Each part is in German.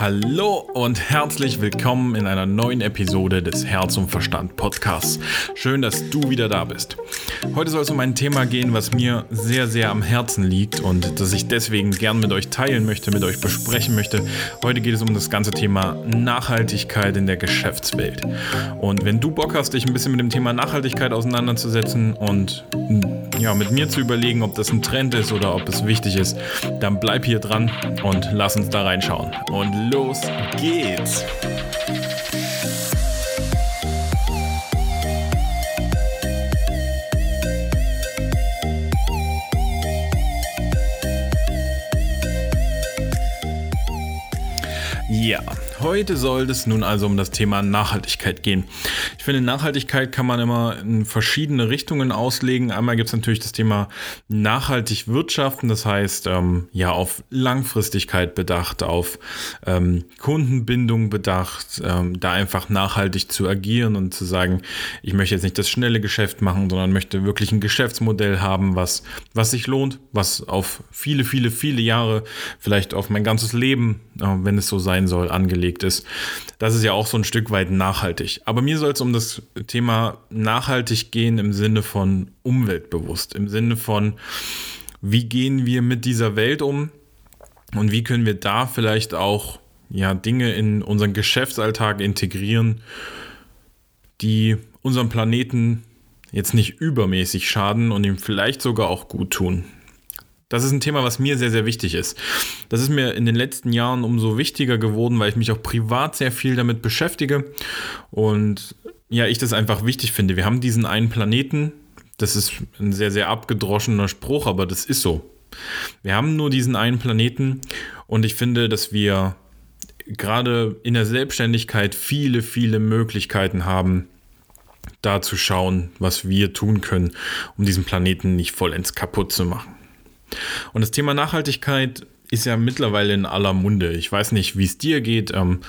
Hallo und herzlich willkommen in einer neuen Episode des Herz und Verstand Podcasts. Schön, dass du wieder da bist. Heute soll es um ein Thema gehen, was mir sehr, sehr am Herzen liegt und das ich deswegen gern mit euch teilen möchte, mit euch besprechen möchte. Heute geht es um das ganze Thema Nachhaltigkeit in der Geschäftswelt. Und wenn du Bock hast, dich ein bisschen mit dem Thema Nachhaltigkeit auseinanderzusetzen und ja, mit mir zu überlegen, ob das ein Trend ist oder ob es wichtig ist, dann bleib hier dran und lass uns da reinschauen. Und los geht's! Ja, Heute soll es nun also um das Thema Nachhaltigkeit gehen. Ich finde, Nachhaltigkeit kann man immer in verschiedene Richtungen auslegen. Einmal gibt es natürlich das Thema nachhaltig wirtschaften, das heißt, ähm, ja, auf Langfristigkeit bedacht, auf ähm, Kundenbindung bedacht, ähm, da einfach nachhaltig zu agieren und zu sagen, ich möchte jetzt nicht das schnelle Geschäft machen, sondern möchte wirklich ein Geschäftsmodell haben, was, was sich lohnt, was auf viele, viele, viele Jahre, vielleicht auf mein ganzes Leben, äh, wenn es so sein soll, angelegt angelegt ist. Das ist ja auch so ein Stück weit nachhaltig. Aber mir soll es um das Thema nachhaltig gehen im Sinne von umweltbewusst, im Sinne von, wie gehen wir mit dieser Welt um und wie können wir da vielleicht auch ja, Dinge in unseren Geschäftsalltag integrieren, die unserem Planeten jetzt nicht übermäßig schaden und ihm vielleicht sogar auch gut tun. Das ist ein Thema, was mir sehr, sehr wichtig ist. Das ist mir in den letzten Jahren umso wichtiger geworden, weil ich mich auch privat sehr viel damit beschäftige und ja, ich das einfach wichtig finde. Wir haben diesen einen Planeten, das ist ein sehr, sehr abgedroschener Spruch, aber das ist so. Wir haben nur diesen einen Planeten und ich finde, dass wir gerade in der Selbstständigkeit viele, viele Möglichkeiten haben, da zu schauen, was wir tun können, um diesen Planeten nicht vollends kaputt zu machen. Und das Thema Nachhaltigkeit ist ja mittlerweile in aller Munde. Ich weiß nicht, wie es dir geht. Ähm,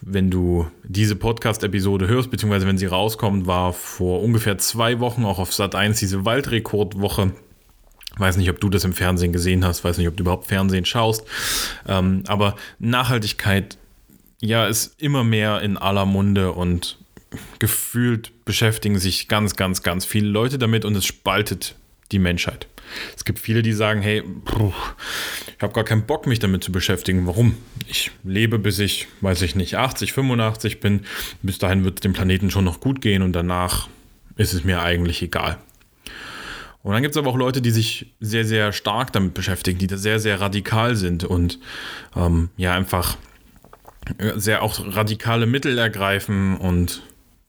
wenn du diese Podcast-Episode hörst, beziehungsweise wenn sie rauskommt, war vor ungefähr zwei Wochen auch auf Sat 1 diese Waldrekordwoche. Weiß nicht, ob du das im Fernsehen gesehen hast, weiß nicht, ob du überhaupt Fernsehen schaust. Ähm, aber Nachhaltigkeit, ja, ist immer mehr in aller Munde und gefühlt beschäftigen sich ganz, ganz, ganz viele Leute damit und es spaltet die Menschheit. Es gibt viele, die sagen, hey, ich habe gar keinen Bock, mich damit zu beschäftigen. Warum? Ich lebe, bis ich, weiß ich nicht, 80, 85 bin. Bis dahin wird es dem Planeten schon noch gut gehen und danach ist es mir eigentlich egal. Und dann gibt es aber auch Leute, die sich sehr, sehr stark damit beschäftigen, die da sehr, sehr radikal sind und ähm, ja einfach sehr auch radikale Mittel ergreifen und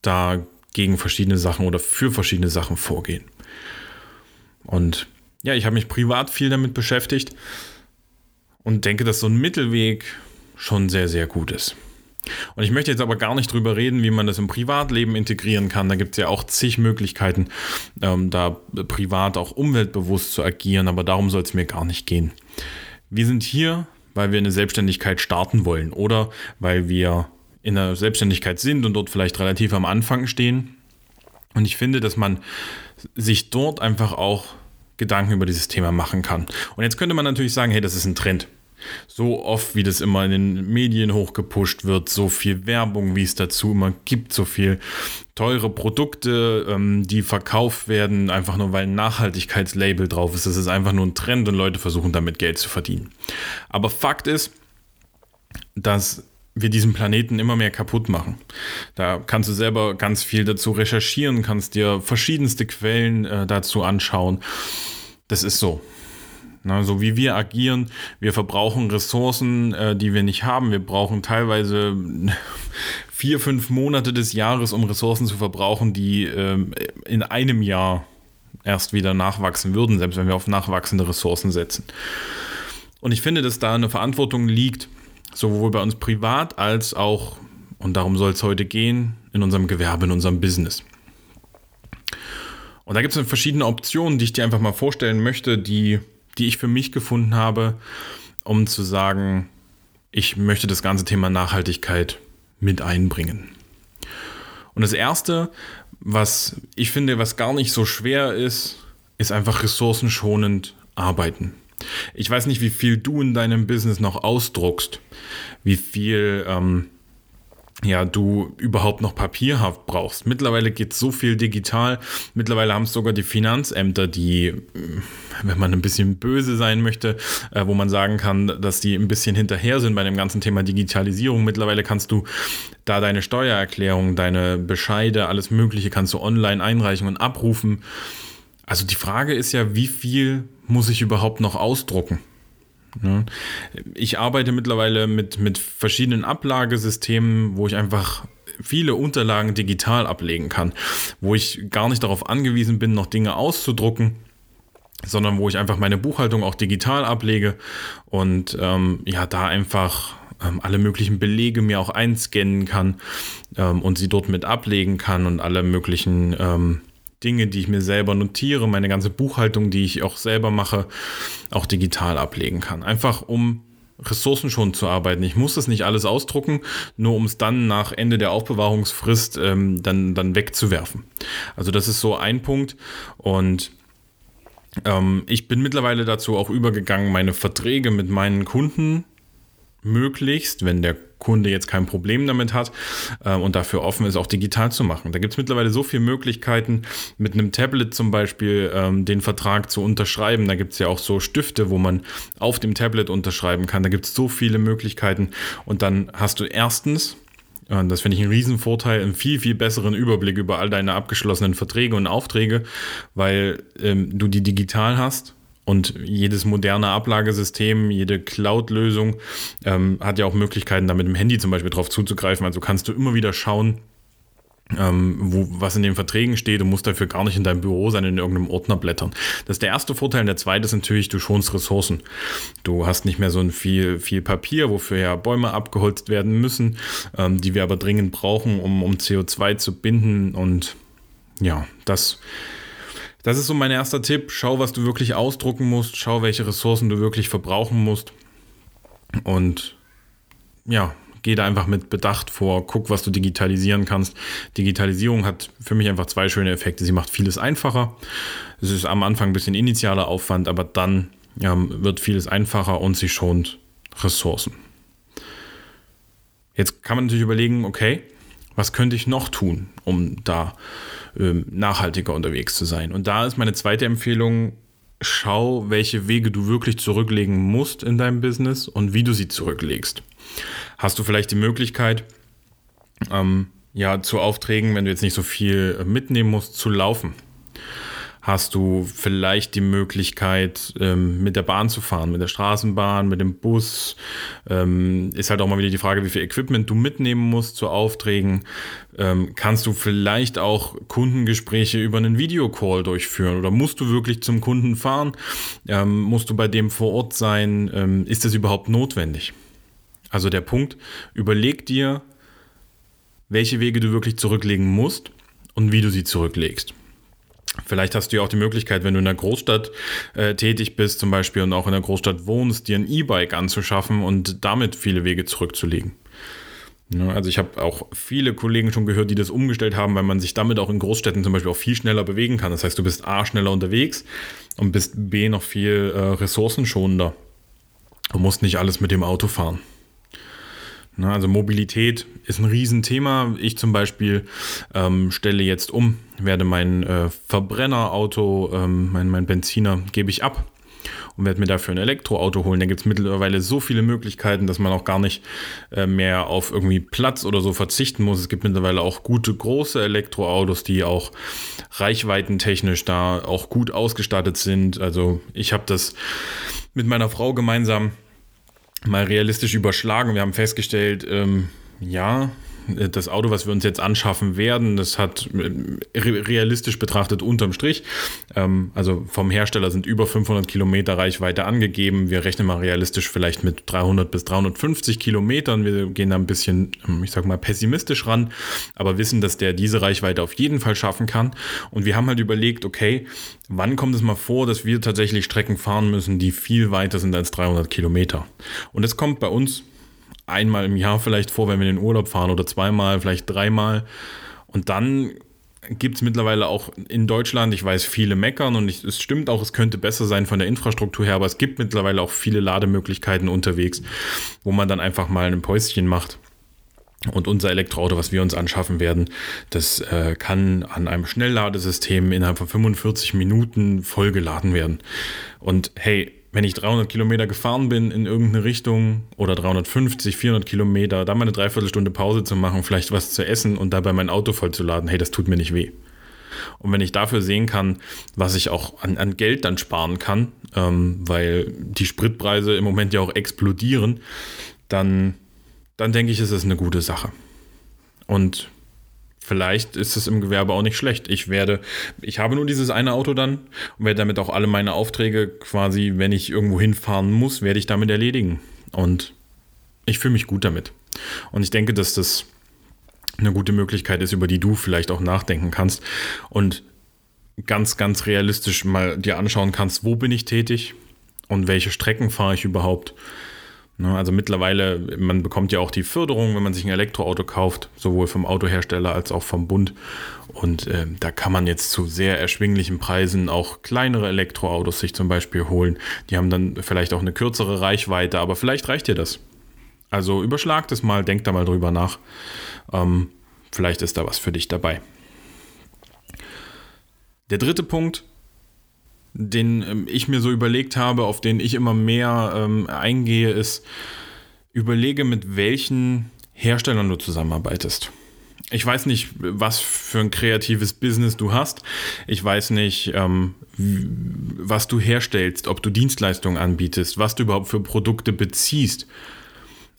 da gegen verschiedene Sachen oder für verschiedene Sachen vorgehen. Und ja, ich habe mich privat viel damit beschäftigt und denke, dass so ein Mittelweg schon sehr, sehr gut ist. Und ich möchte jetzt aber gar nicht drüber reden, wie man das im Privatleben integrieren kann. Da gibt es ja auch zig Möglichkeiten, ähm, da privat auch umweltbewusst zu agieren, aber darum soll es mir gar nicht gehen. Wir sind hier, weil wir eine Selbstständigkeit starten wollen oder weil wir in der Selbstständigkeit sind und dort vielleicht relativ am Anfang stehen. Und ich finde, dass man sich dort einfach auch Gedanken über dieses Thema machen kann. Und jetzt könnte man natürlich sagen, hey, das ist ein Trend. So oft, wie das immer in den Medien hochgepusht wird, so viel Werbung, wie es dazu immer gibt, so viel teure Produkte, ähm, die verkauft werden, einfach nur weil ein Nachhaltigkeitslabel drauf ist. Das ist einfach nur ein Trend und Leute versuchen damit Geld zu verdienen. Aber Fakt ist, dass wir diesen Planeten immer mehr kaputt machen. Da kannst du selber ganz viel dazu recherchieren, kannst dir verschiedenste Quellen äh, dazu anschauen. Das ist so. Na, so wie wir agieren, wir verbrauchen Ressourcen, äh, die wir nicht haben. Wir brauchen teilweise vier, fünf Monate des Jahres, um Ressourcen zu verbrauchen, die äh, in einem Jahr erst wieder nachwachsen würden, selbst wenn wir auf nachwachsende Ressourcen setzen. Und ich finde, dass da eine Verantwortung liegt, sowohl bei uns privat als auch, und darum soll es heute gehen, in unserem Gewerbe, in unserem Business. Und da gibt es verschiedene Optionen, die ich dir einfach mal vorstellen möchte, die, die ich für mich gefunden habe, um zu sagen, ich möchte das ganze Thema Nachhaltigkeit mit einbringen. Und das Erste, was ich finde, was gar nicht so schwer ist, ist einfach ressourcenschonend arbeiten. Ich weiß nicht, wie viel du in deinem Business noch ausdruckst, wie viel ähm, ja, du überhaupt noch papierhaft brauchst. Mittlerweile geht so viel digital. Mittlerweile haben es sogar die Finanzämter, die, äh, wenn man ein bisschen böse sein möchte, äh, wo man sagen kann, dass die ein bisschen hinterher sind bei dem ganzen Thema Digitalisierung. Mittlerweile kannst du da deine Steuererklärung, deine Bescheide, alles Mögliche kannst du online einreichen und abrufen. Also die Frage ist ja, wie viel muss ich überhaupt noch ausdrucken? Ich arbeite mittlerweile mit, mit verschiedenen Ablagesystemen, wo ich einfach viele Unterlagen digital ablegen kann, wo ich gar nicht darauf angewiesen bin, noch Dinge auszudrucken, sondern wo ich einfach meine Buchhaltung auch digital ablege und ähm, ja, da einfach ähm, alle möglichen Belege mir auch einscannen kann ähm, und sie dort mit ablegen kann und alle möglichen ähm, Dinge, die ich mir selber notiere, meine ganze Buchhaltung, die ich auch selber mache, auch digital ablegen kann. Einfach um Ressourcen schon zu arbeiten. Ich muss das nicht alles ausdrucken, nur um es dann nach Ende der Aufbewahrungsfrist ähm, dann, dann wegzuwerfen. Also das ist so ein Punkt und ähm, ich bin mittlerweile dazu auch übergegangen, meine Verträge mit meinen Kunden möglichst, wenn der Kunde jetzt kein Problem damit hat äh, und dafür offen ist, auch digital zu machen. Da gibt es mittlerweile so viele Möglichkeiten, mit einem Tablet zum Beispiel ähm, den Vertrag zu unterschreiben. Da gibt es ja auch so Stifte, wo man auf dem Tablet unterschreiben kann. Da gibt es so viele Möglichkeiten. Und dann hast du erstens und das finde ich einen Riesenvorteil, einen viel, viel besseren Überblick über all deine abgeschlossenen Verträge und Aufträge, weil ähm, du die digital hast und jedes moderne Ablagesystem, jede Cloud-Lösung ähm, hat ja auch Möglichkeiten, da mit dem Handy zum Beispiel drauf zuzugreifen. Also kannst du immer wieder schauen, ähm, wo, was in den Verträgen steht und musst dafür gar nicht in deinem Büro sein, in irgendeinem Ordner blättern. Das ist der erste Vorteil. Und der zweite ist natürlich, du schonst Ressourcen. Du hast nicht mehr so ein viel, viel Papier, wofür ja Bäume abgeholzt werden müssen, ähm, die wir aber dringend brauchen, um, um CO2 zu binden. Und ja, das das ist so mein erster Tipp. Schau, was du wirklich ausdrucken musst. Schau, welche Ressourcen du wirklich verbrauchen musst. Und ja, geh da einfach mit Bedacht vor. Guck, was du digitalisieren kannst. Digitalisierung hat für mich einfach zwei schöne Effekte. Sie macht vieles einfacher. Es ist am Anfang ein bisschen initialer Aufwand, aber dann ja, wird vieles einfacher und sie schont Ressourcen. Jetzt kann man natürlich überlegen, okay, was könnte ich noch tun, um da ähm, nachhaltiger unterwegs zu sein? Und da ist meine zweite Empfehlung, schau, welche Wege du wirklich zurücklegen musst in deinem Business und wie du sie zurücklegst. Hast du vielleicht die Möglichkeit, ähm, ja, zu Aufträgen, wenn du jetzt nicht so viel mitnehmen musst, zu laufen? Hast du vielleicht die Möglichkeit, ähm, mit der Bahn zu fahren, mit der Straßenbahn, mit dem Bus. Ähm, ist halt auch mal wieder die Frage, wie viel Equipment du mitnehmen musst zu Aufträgen. Ähm, kannst du vielleicht auch Kundengespräche über einen Videocall durchführen oder musst du wirklich zum Kunden fahren? Ähm, musst du bei dem vor Ort sein? Ähm, ist das überhaupt notwendig? Also der Punkt, überleg dir, welche Wege du wirklich zurücklegen musst und wie du sie zurücklegst. Vielleicht hast du ja auch die Möglichkeit, wenn du in der Großstadt äh, tätig bist, zum Beispiel und auch in der Großstadt wohnst, dir ein E-Bike anzuschaffen und damit viele Wege zurückzulegen. Also ich habe auch viele Kollegen schon gehört, die das umgestellt haben, weil man sich damit auch in Großstädten zum Beispiel auch viel schneller bewegen kann. Das heißt, du bist A schneller unterwegs und bist B noch viel äh, ressourcenschonender. Du musst nicht alles mit dem Auto fahren. Also Mobilität ist ein Riesenthema. Ich zum Beispiel ähm, stelle jetzt um, werde mein äh, Verbrennerauto, ähm, mein, mein Benziner, gebe ich ab und werde mir dafür ein Elektroauto holen. Da gibt es mittlerweile so viele Möglichkeiten, dass man auch gar nicht äh, mehr auf irgendwie Platz oder so verzichten muss. Es gibt mittlerweile auch gute große Elektroautos, die auch reichweitentechnisch da auch gut ausgestattet sind. Also ich habe das mit meiner Frau gemeinsam mal realistisch überschlagen. Wir haben festgestellt, ähm, ja, das Auto, was wir uns jetzt anschaffen werden, das hat äh, realistisch betrachtet unterm Strich, ähm, also vom Hersteller sind über 500 Kilometer Reichweite angegeben. Wir rechnen mal realistisch vielleicht mit 300 bis 350 Kilometern. Wir gehen da ein bisschen, ähm, ich sag mal, pessimistisch ran, aber wissen, dass der diese Reichweite auf jeden Fall schaffen kann. Und wir haben halt überlegt, okay, wann kommt es mal vor, dass wir tatsächlich Strecken fahren müssen, die viel weiter sind als 300 Kilometer? Und es kommt bei uns einmal im Jahr vielleicht vor, wenn wir in den Urlaub fahren oder zweimal, vielleicht dreimal. Und dann gibt es mittlerweile auch in Deutschland, ich weiß, viele meckern und ich, es stimmt auch, es könnte besser sein von der Infrastruktur her, aber es gibt mittlerweile auch viele Lademöglichkeiten unterwegs, wo man dann einfach mal ein Päuschen macht. Und unser Elektroauto, was wir uns anschaffen werden, das äh, kann an einem Schnellladesystem innerhalb von 45 Minuten vollgeladen werden. Und hey, wenn ich 300 Kilometer gefahren bin in irgendeine Richtung oder 350, 400 Kilometer, da mal eine Dreiviertelstunde Pause zu machen, vielleicht was zu essen und dabei mein Auto vollzuladen, hey, das tut mir nicht weh. Und wenn ich dafür sehen kann, was ich auch an, an Geld dann sparen kann, ähm, weil die Spritpreise im Moment ja auch explodieren, dann, dann denke ich, ist es eine gute Sache. Und vielleicht ist es im Gewerbe auch nicht schlecht. Ich werde, ich habe nur dieses eine Auto dann und werde damit auch alle meine Aufträge quasi, wenn ich irgendwo hinfahren muss, werde ich damit erledigen. Und ich fühle mich gut damit. Und ich denke, dass das eine gute Möglichkeit ist, über die du vielleicht auch nachdenken kannst und ganz, ganz realistisch mal dir anschauen kannst, wo bin ich tätig und welche Strecken fahre ich überhaupt also mittlerweile, man bekommt ja auch die Förderung, wenn man sich ein Elektroauto kauft, sowohl vom Autohersteller als auch vom Bund. Und äh, da kann man jetzt zu sehr erschwinglichen Preisen auch kleinere Elektroautos sich zum Beispiel holen. Die haben dann vielleicht auch eine kürzere Reichweite, aber vielleicht reicht dir das. Also überschlag das mal, denk da mal drüber nach. Ähm, vielleicht ist da was für dich dabei. Der dritte Punkt, den ähm, ich mir so überlegt habe, auf den ich immer mehr ähm, eingehe, ist, überlege, mit welchen Herstellern du zusammenarbeitest. Ich weiß nicht, was für ein kreatives Business du hast. Ich weiß nicht, ähm, was du herstellst, ob du Dienstleistungen anbietest, was du überhaupt für Produkte beziehst.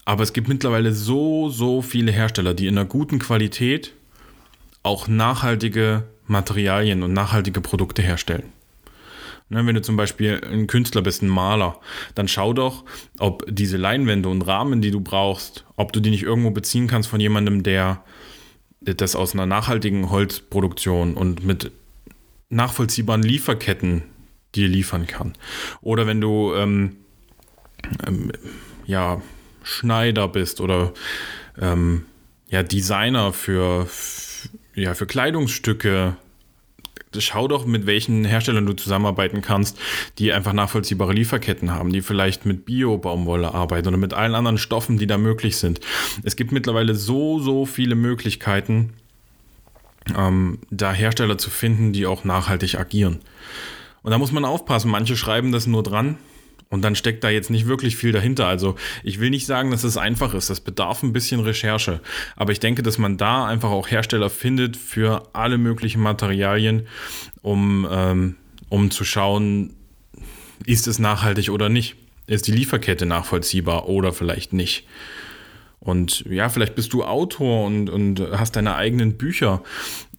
Aber es gibt mittlerweile so, so viele Hersteller, die in einer guten Qualität auch nachhaltige Materialien und nachhaltige Produkte herstellen. Ne, wenn du zum Beispiel ein Künstler bist, ein Maler, dann schau doch, ob diese Leinwände und Rahmen, die du brauchst, ob du die nicht irgendwo beziehen kannst von jemandem, der das aus einer nachhaltigen Holzproduktion und mit nachvollziehbaren Lieferketten dir liefern kann. Oder wenn du ähm, ähm, ja, Schneider bist oder ähm, ja, Designer für, ja, für Kleidungsstücke schau doch, mit welchen Herstellern du zusammenarbeiten kannst, die einfach nachvollziehbare Lieferketten haben, die vielleicht mit Bio-Baumwolle arbeiten oder mit allen anderen Stoffen, die da möglich sind. Es gibt mittlerweile so, so viele Möglichkeiten, ähm, da Hersteller zu finden, die auch nachhaltig agieren. Und da muss man aufpassen. Manche schreiben das nur dran, und dann steckt da jetzt nicht wirklich viel dahinter. Also ich will nicht sagen, dass es einfach ist. Das bedarf ein bisschen Recherche. Aber ich denke, dass man da einfach auch Hersteller findet für alle möglichen Materialien, um, ähm, um zu schauen, ist es nachhaltig oder nicht. Ist die Lieferkette nachvollziehbar oder vielleicht nicht? Und ja, vielleicht bist du Autor und, und hast deine eigenen Bücher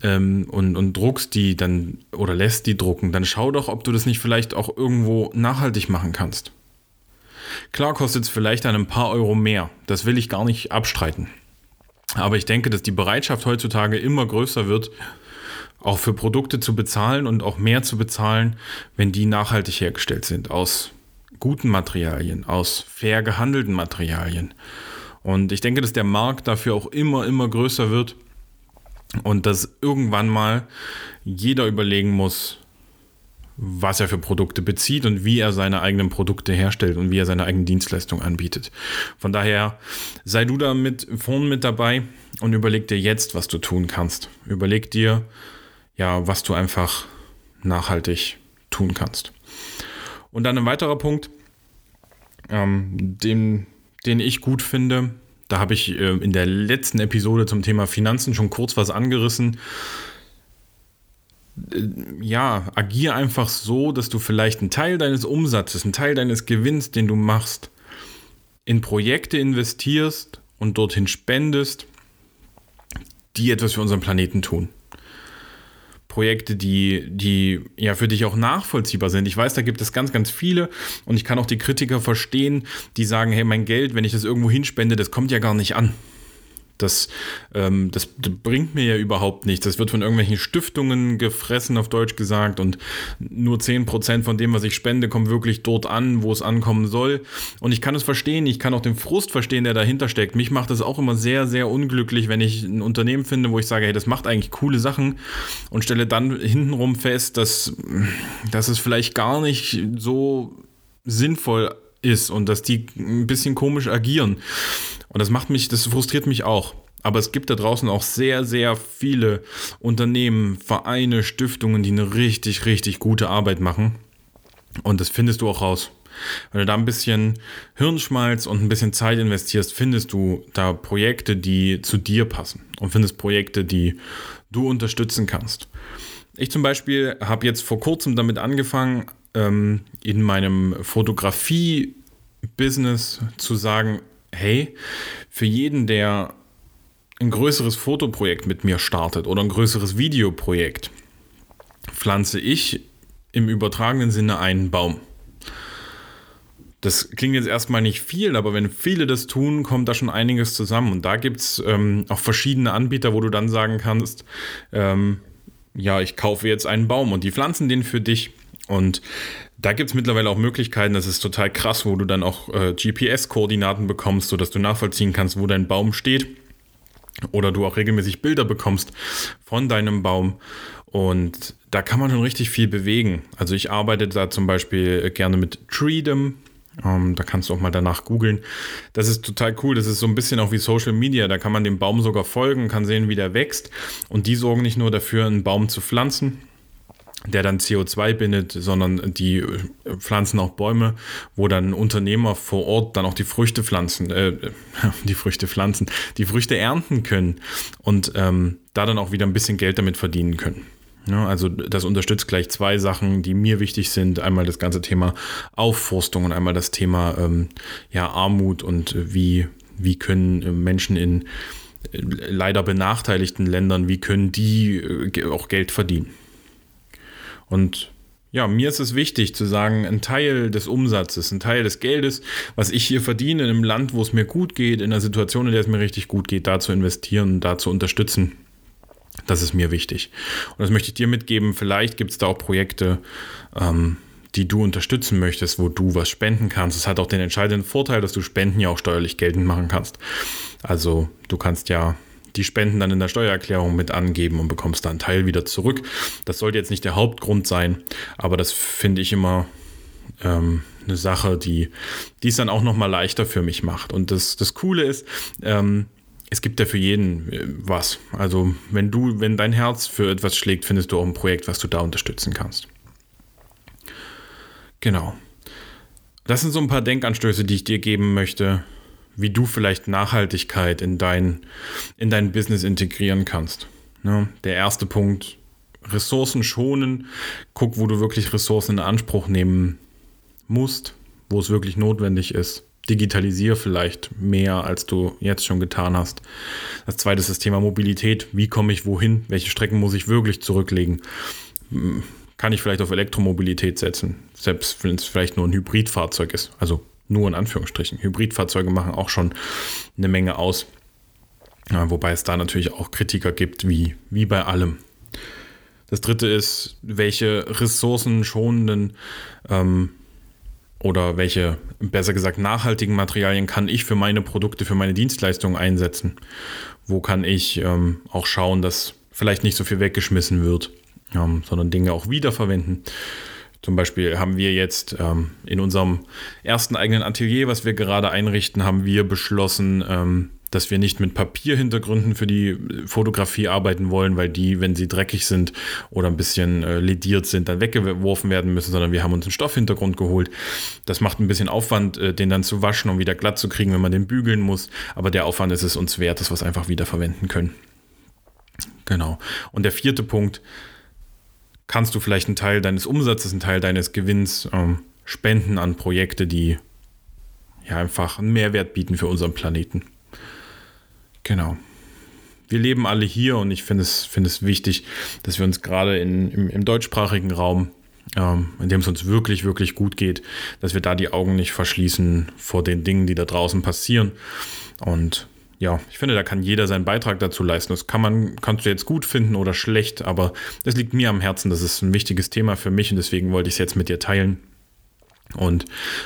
ähm, und, und druckst die dann oder lässt die drucken. Dann schau doch, ob du das nicht vielleicht auch irgendwo nachhaltig machen kannst. Klar kostet es vielleicht ein paar Euro mehr. Das will ich gar nicht abstreiten. Aber ich denke, dass die Bereitschaft heutzutage immer größer wird, auch für Produkte zu bezahlen und auch mehr zu bezahlen, wenn die nachhaltig hergestellt sind, aus guten Materialien, aus fair gehandelten Materialien. Und ich denke, dass der Markt dafür auch immer, immer größer wird und dass irgendwann mal jeder überlegen muss, was er für Produkte bezieht und wie er seine eigenen Produkte herstellt und wie er seine eigenen Dienstleistungen anbietet. Von daher sei du da mit vorn mit dabei und überleg dir jetzt, was du tun kannst. Überleg dir, ja, was du einfach nachhaltig tun kannst. Und dann ein weiterer Punkt, ähm, den den ich gut finde. Da habe ich äh, in der letzten Episode zum Thema Finanzen schon kurz was angerissen. Äh, ja, agier einfach so, dass du vielleicht einen Teil deines Umsatzes, einen Teil deines Gewinns, den du machst, in Projekte investierst und dorthin spendest, die etwas für unseren Planeten tun. Projekte, die, die ja für dich auch nachvollziehbar sind. Ich weiß, da gibt es ganz, ganz viele und ich kann auch die Kritiker verstehen, die sagen, hey, mein Geld, wenn ich das irgendwo hinspende, das kommt ja gar nicht an. Das, ähm, das bringt mir ja überhaupt nichts. Das wird von irgendwelchen Stiftungen gefressen, auf Deutsch gesagt, und nur 10% von dem, was ich spende, kommt wirklich dort an, wo es ankommen soll. Und ich kann es verstehen, ich kann auch den Frust verstehen, der dahinter steckt. Mich macht es auch immer sehr, sehr unglücklich, wenn ich ein Unternehmen finde, wo ich sage, hey, das macht eigentlich coole Sachen und stelle dann hintenrum fest, dass, dass es vielleicht gar nicht so sinnvoll ist und dass die ein bisschen komisch agieren. Und das macht mich, das frustriert mich auch. Aber es gibt da draußen auch sehr, sehr viele Unternehmen, Vereine, Stiftungen, die eine richtig, richtig gute Arbeit machen. Und das findest du auch raus. Wenn du da ein bisschen Hirnschmalz und ein bisschen Zeit investierst, findest du da Projekte, die zu dir passen und findest Projekte, die du unterstützen kannst. Ich zum Beispiel habe jetzt vor kurzem damit angefangen, ähm, in meinem Fotografie-Business zu sagen, hey, für jeden, der ein größeres Fotoprojekt mit mir startet oder ein größeres Videoprojekt, pflanze ich im übertragenen Sinne einen Baum. Das klingt jetzt erstmal nicht viel, aber wenn viele das tun, kommt da schon einiges zusammen. Und da gibt es ähm, auch verschiedene Anbieter, wo du dann sagen kannst, ähm, ja, ich kaufe jetzt einen Baum und die pflanzen den für dich. Und da gibt es mittlerweile auch Möglichkeiten, das ist total krass, wo du dann auch äh, GPS-Koordinaten bekommst, sodass du nachvollziehen kannst, wo dein Baum steht. Oder du auch regelmäßig Bilder bekommst von deinem Baum. Und da kann man schon richtig viel bewegen. Also ich arbeite da zum Beispiel gerne mit Treedom. Ähm, da kannst du auch mal danach googeln. Das ist total cool. Das ist so ein bisschen auch wie Social Media. Da kann man dem Baum sogar folgen, kann sehen, wie der wächst. Und die sorgen nicht nur dafür, einen Baum zu pflanzen, der dann CO2 bindet, sondern die äh, pflanzen auch Bäume, wo dann Unternehmer vor Ort dann auch die Früchte pflanzen, äh, die Früchte pflanzen, die Früchte ernten können und ähm, da dann auch wieder ein bisschen Geld damit verdienen können. Ja, also das unterstützt gleich zwei Sachen, die mir wichtig sind. Einmal das ganze Thema Aufforstung und einmal das Thema ähm, ja, Armut und wie, wie können Menschen in äh, leider benachteiligten Ländern, wie können die äh, auch Geld verdienen. Und ja, mir ist es wichtig zu sagen, ein Teil des Umsatzes, ein Teil des Geldes, was ich hier verdiene in einem Land, wo es mir gut geht, in einer Situation, in der es mir richtig gut geht, da zu investieren, da zu unterstützen. Das ist mir wichtig. Und das möchte ich dir mitgeben. Vielleicht gibt es da auch Projekte, ähm, die du unterstützen möchtest, wo du was spenden kannst. Es hat auch den entscheidenden Vorteil, dass du Spenden ja auch steuerlich geltend machen kannst. Also du kannst ja die Spenden dann in der Steuererklärung mit angeben und bekommst da einen Teil wieder zurück. Das sollte jetzt nicht der Hauptgrund sein, aber das finde ich immer ähm, eine Sache, die, es dann auch nochmal leichter für mich macht. Und das, das Coole ist, ähm, es gibt ja für jeden äh, was. Also wenn du, wenn dein Herz für etwas schlägt, findest du auch ein Projekt, was du da unterstützen kannst. Genau. Das sind so ein paar Denkanstöße, die ich dir geben möchte, wie du vielleicht Nachhaltigkeit in dein, in dein Business integrieren kannst. Ne? Der erste Punkt, Ressourcen schonen. Guck, wo du wirklich Ressourcen in Anspruch nehmen musst, wo es wirklich notwendig ist. Digitalisiere vielleicht mehr, als du jetzt schon getan hast. Das zweite ist das Thema Mobilität. Wie komme ich wohin? Welche Strecken muss ich wirklich zurücklegen? Hm, kann ich vielleicht auf Elektromobilität setzen, selbst wenn es vielleicht nur ein Hybridfahrzeug ist. Also nur in Anführungsstrichen. Hybridfahrzeuge machen auch schon eine Menge aus. Wobei es da natürlich auch Kritiker gibt, wie, wie bei allem. Das dritte ist, welche ressourcenschonenden ähm, oder welche, besser gesagt, nachhaltigen Materialien kann ich für meine Produkte, für meine Dienstleistungen einsetzen? Wo kann ich ähm, auch schauen, dass vielleicht nicht so viel weggeschmissen wird, ähm, sondern Dinge auch wiederverwenden? Zum Beispiel haben wir jetzt ähm, in unserem ersten eigenen Atelier, was wir gerade einrichten, haben wir beschlossen, ähm, dass wir nicht mit Papierhintergründen für die Fotografie arbeiten wollen, weil die, wenn sie dreckig sind oder ein bisschen äh, lediert sind, dann weggeworfen werden müssen, sondern wir haben uns einen Stoffhintergrund geholt. Das macht ein bisschen Aufwand, äh, den dann zu waschen und wieder glatt zu kriegen, wenn man den bügeln muss. Aber der Aufwand ist es uns wert, dass wir es einfach wieder verwenden können. Genau. Und der vierte Punkt, kannst du vielleicht einen Teil deines Umsatzes, einen Teil deines Gewinns ähm, spenden an Projekte, die ja einfach einen Mehrwert bieten für unseren Planeten. Genau. Wir leben alle hier und ich finde es, find es wichtig, dass wir uns gerade im, im deutschsprachigen Raum, ähm, in dem es uns wirklich, wirklich gut geht, dass wir da die Augen nicht verschließen vor den Dingen, die da draußen passieren. Und ja, ich finde, da kann jeder seinen Beitrag dazu leisten. Das kann man, kannst du jetzt gut finden oder schlecht, aber das liegt mir am Herzen. Das ist ein wichtiges Thema für mich und deswegen wollte ich es jetzt mit dir teilen. Und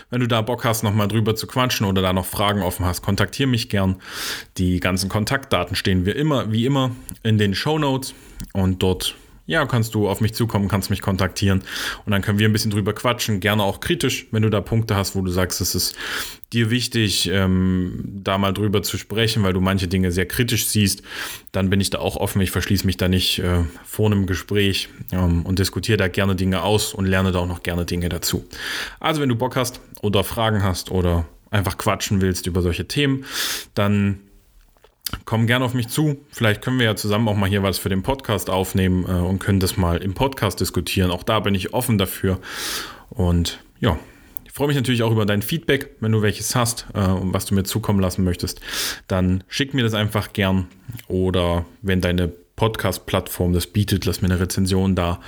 wenn du da Bock hast, nochmal drüber zu quatschen oder da noch Fragen offen hast, kontaktiere mich gern. Die ganzen Kontaktdaten stehen wie immer, wie immer in den Show Notes und dort ja, kannst du auf mich zukommen, kannst mich kontaktieren und dann können wir ein bisschen drüber quatschen. Gerne auch kritisch, wenn du da Punkte hast, wo du sagst, es ist dir wichtig, ähm, da mal drüber zu sprechen, weil du manche Dinge sehr kritisch siehst, dann bin ich da auch offen. Ich verschließe mich da nicht äh, vor einem Gespräch ähm, und diskutiere da gerne Dinge aus und lerne da auch noch gerne Dinge dazu. Also, wenn du Bock hast oder Fragen hast oder einfach quatschen willst über solche Themen, dann komm gerne auf mich zu. Vielleicht können wir ja zusammen auch mal hier was für den Podcast aufnehmen äh, und können das mal im Podcast diskutieren. Auch da bin ich offen dafür. Und ja, ich freue mich natürlich auch über dein Feedback, wenn du welches hast äh, und was du mir zukommen lassen möchtest. Dann schick mir das einfach gern. Oder wenn deine Podcast-Plattform das bietet, lass mir eine Rezension da.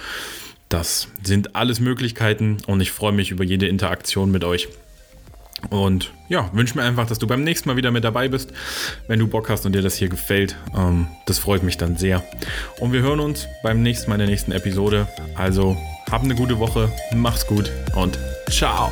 Das sind alles Möglichkeiten und ich freue mich über jede Interaktion mit euch. Und ja, wünsche mir einfach, dass du beim nächsten Mal wieder mit dabei bist, wenn du Bock hast und dir das hier gefällt. Ähm, das freut mich dann sehr. Und wir hören uns beim nächsten Mal in der nächsten Episode. Also hab eine gute Woche, mach's gut und ciao.